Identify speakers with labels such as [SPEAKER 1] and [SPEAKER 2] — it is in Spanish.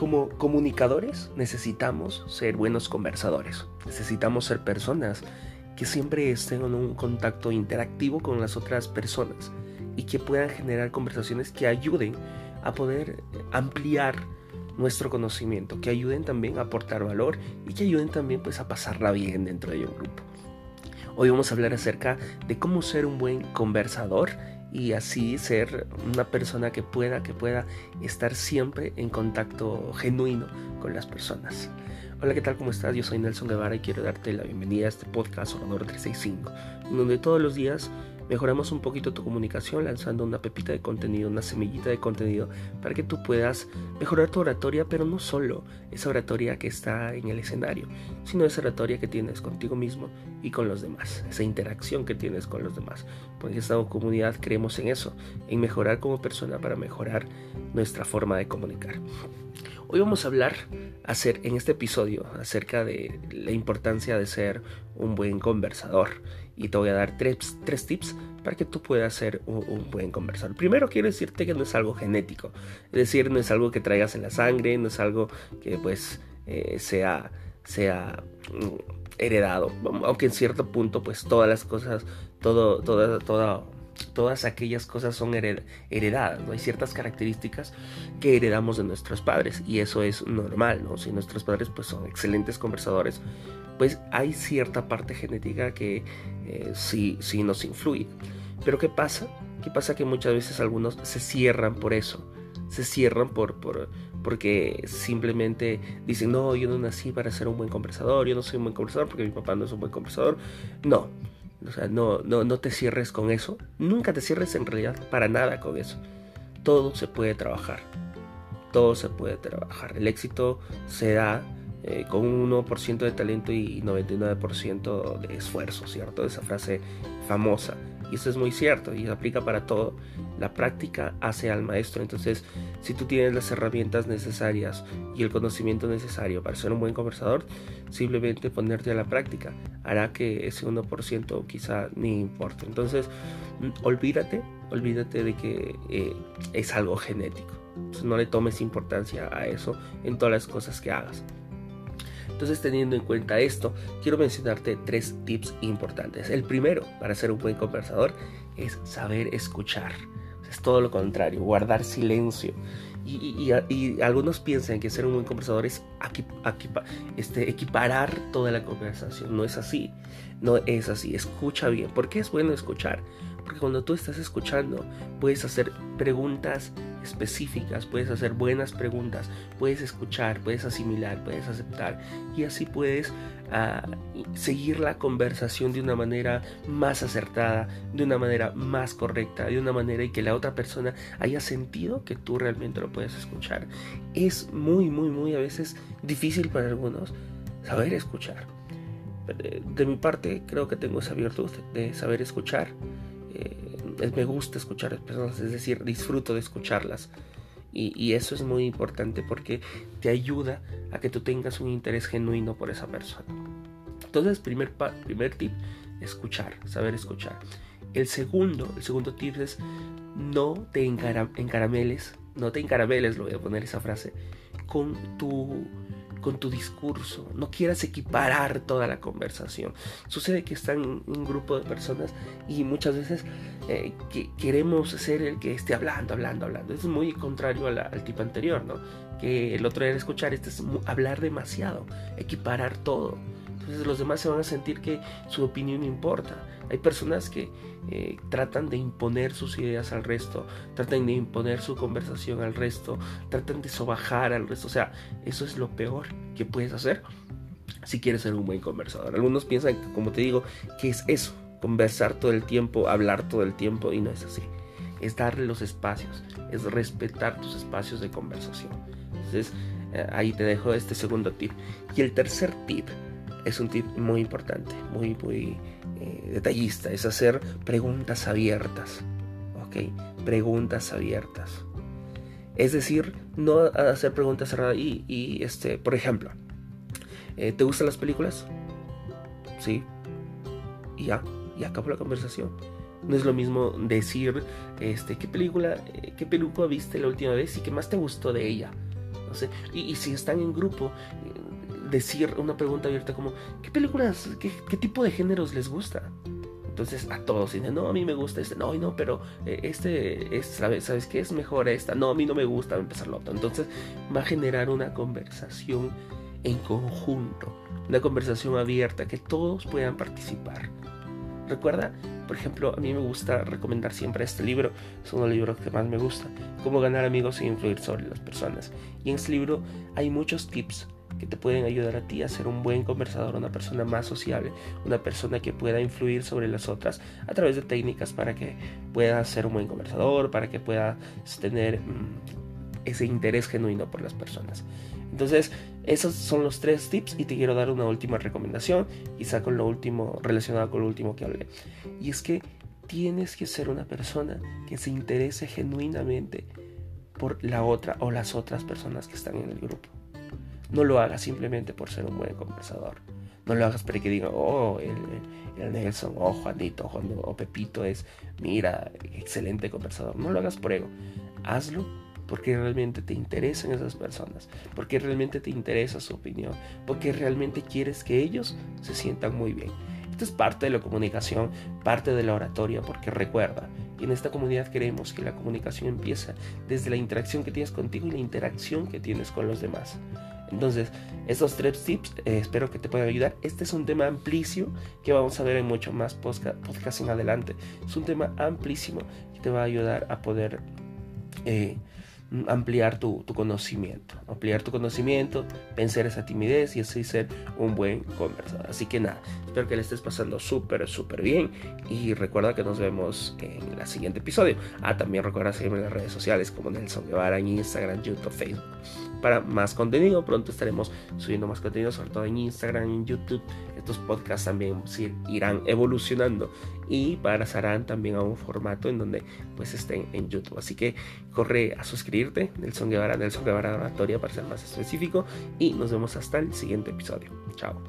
[SPEAKER 1] como comunicadores necesitamos ser buenos conversadores. Necesitamos ser personas que siempre estén en un contacto interactivo con las otras personas y que puedan generar conversaciones que ayuden a poder ampliar nuestro conocimiento, que ayuden también a aportar valor y que ayuden también pues a pasarla bien dentro de un grupo. Hoy vamos a hablar acerca de cómo ser un buen conversador y así ser una persona que pueda, que pueda estar siempre en contacto genuino con las personas. Hola, ¿qué tal? ¿Cómo estás? Yo soy Nelson Guevara y quiero darte la bienvenida a este podcast Orador 365, donde todos los días mejoramos un poquito tu comunicación lanzando una pepita de contenido, una semillita de contenido para que tú puedas mejorar tu oratoria, pero no solo esa oratoria que está en el escenario, sino esa oratoria que tienes contigo mismo y con los demás, esa interacción que tienes con los demás. Porque esta comunidad creemos en eso, en mejorar como persona para mejorar nuestra forma de comunicar. Hoy vamos a hablar hacer, en este episodio acerca de la importancia de ser un buen conversador. Y te voy a dar tres, tips para que tú puedas ser un, buen conversador. Primero quiero decirte que no es algo genético, es decir, no es algo que traigas en la sangre, no es algo que pues eh, sea, sea mm, heredado, aunque en cierto punto pues todas las cosas, todo, toda, toda todas aquellas cosas son heredadas. Hay ciertas características que heredamos de nuestros padres y eso es normal, ¿no? Si nuestros padres pues son excelentes conversadores, pues hay cierta parte genética que eh, sí, sí nos influye. Pero ¿qué pasa? ¿Qué pasa? Que muchas veces algunos se cierran por eso, se cierran por, por, porque simplemente dicen, no, yo no nací para ser un buen conversador, yo no soy un buen conversador porque mi papá no es un buen conversador. No, sea, no, no, no te cierres con eso. Nunca te cierres en realidad para nada con eso. Todo se puede trabajar. Todo se puede trabajar. El éxito se da eh, con un 1% de talento y 99% de esfuerzo, ¿cierto? Esa frase famosa. Y eso es muy cierto y aplica para todo. La práctica hace al maestro. Entonces, si tú tienes las herramientas necesarias y el conocimiento necesario para ser un buen conversador, simplemente ponerte a la práctica hará que ese 1% quizá ni importe. Entonces, mm, olvídate, olvídate de que eh, es algo genético. no le tomes importancia a eso en todas las cosas que hagas. Entonces, teniendo en cuenta esto, quiero mencionarte tres tips importantes. El primero, para ser un buen conversador, es saber escuchar. Es todo lo contrario, guardar silencio. Y, algunos piensan que ser un buen conversador es este, equiparar toda la conversación. No es así. No es así. Escucha bien. ¿Por qué es bueno escuchar? Porque cuando tú estás escuchando, puedes hacer preguntas específicas, puedes hacer buenas preguntas, puedes escuchar, puedes asimilar, puedes aceptar y así puedes ah, seguir la conversación de una manera más acertada, de una manera más correcta, de una manera y que la otra persona haya sentido que tú realmente lo puedes escuchar. Es muy, muy, muy a veces difícil para algunos saber escuchar. De mi parte creo que tengo esa virtud de saber escuchar. Me gusta escuchar a las personas, es decir, disfruto de escucharlas. Y, eso es muy importante porque te ayuda a que tú tengas un interés genuino por esa persona. Entonces, primer, primer tip, escuchar, saber escuchar. El segundo, el segundo tip es no te encarameles, no te encarameles, lo voy a poner esa frase, con tu con tu discurso, no quieras equiparar toda la conversación. Sucede que están un grupo de personas y muchas veces eh, que queremos ser el que esté hablando, hablando, hablando. es muy contrario al tipo anterior, ¿no? Que el otro era escuchar, este es hablar demasiado, equiparar todo. Entonces los demás se van a sentir que su opinión importa. Hay personas que eh, tratan de imponer sus ideas al resto, tratan de imponer su conversación al resto, tratan de sobajar al resto. O sea, eso es lo peor que puedes hacer si quieres ser un buen conversador. Algunos piensan, como te digo, que es eso, conversar todo el tiempo, hablar todo el tiempo, y no es así. Es darle los espacios, es respetar tus espacios de conversación. Entonces, eh, ahí te dejo este segundo tip. Y el tercer tip es un tip muy importante, muy, muy eh, detallista, es hacer preguntas abiertas. ¿Ok? Preguntas abiertas. Es decir, no hacer preguntas cerradas y, este, por ejemplo, eh, ¿te gustan las películas? Sí. Y ya, y acabó la conversación. No es lo mismo decir, este, ¿qué película, eh, qué película viste la última vez y qué más te gustó de ella? No sé. Y, si están en grupo, decir una pregunta abierta como, ¿qué películas, qué, qué tipo de géneros les gusta? Entonces a todos dicen, no, a mí me gusta este, no, no, pero eh, este, es, ¿sabes, ¿sabes qué? Es mejor esta, no, a mí no me gusta, empezar lo otro. Entonces va a generar una conversación en conjunto, una conversación abierta, que todos puedan participar. Recuerda, por ejemplo, a mí me gusta recomendar siempre este libro, es uno de los libros que más me gusta, Cómo ganar amigos e influir sobre las personas. Y en este libro hay muchos tips que te pueden ayudar a ti a ser un buen conversador, una persona más sociable, una persona que pueda influir sobre las otras a través de técnicas para que puedas ser un buen conversador, para que puedas tener mm, ese interés genuino por las personas. Entonces, esos son los tres tips y te quiero dar una última recomendación, quizá con lo último, relacionado con lo último que hablé. Y es que tienes que ser una persona que se interese genuinamente por la otra o las otras personas que están en el grupo. No lo hagas simplemente por ser un buen conversador. No lo hagas para que digan, oh, el, Nelson, oh, Juanito, o Pepito es, mira, excelente conversador. No lo hagas por ego. Hazlo porque realmente te interesan esas personas, porque realmente te interesa su opinión, porque realmente quieres que ellos se sientan muy bien. Esto es parte de la comunicación, parte de la oratoria, porque recuerda, en esta comunidad queremos que la comunicación empieza desde la interacción que tienes contigo y la interacción que tienes con los demás. Entonces, estos tres tips eh, espero que te puedan ayudar. Este es un tema amplísimo que vamos a ver en mucho más podcast, en adelante. Es un tema amplísimo que te va a ayudar a poder eh, ampliar tu, conocimiento, ampliar tu conocimiento, vencer esa timidez y así ser un buen conversador. Así que nada, espero que le estés pasando súper, súper bien y recuerda que nos vemos en el siguiente episodio. Ah, también recuerda seguirme en las redes sociales como Nelson Guevara en Instagram, YouTube, Facebook para más contenido. Pronto estaremos subiendo más contenido, sobre todo en Instagram, en YouTube. Estos podcasts también irán evolucionando y pasarán también a un formato en donde pues estén en YouTube. Así que corre a suscribirte, Nelson Guevara, Nelson Guevara Oratoria para ser más específico y nos vemos hasta el siguiente episodio. Chao.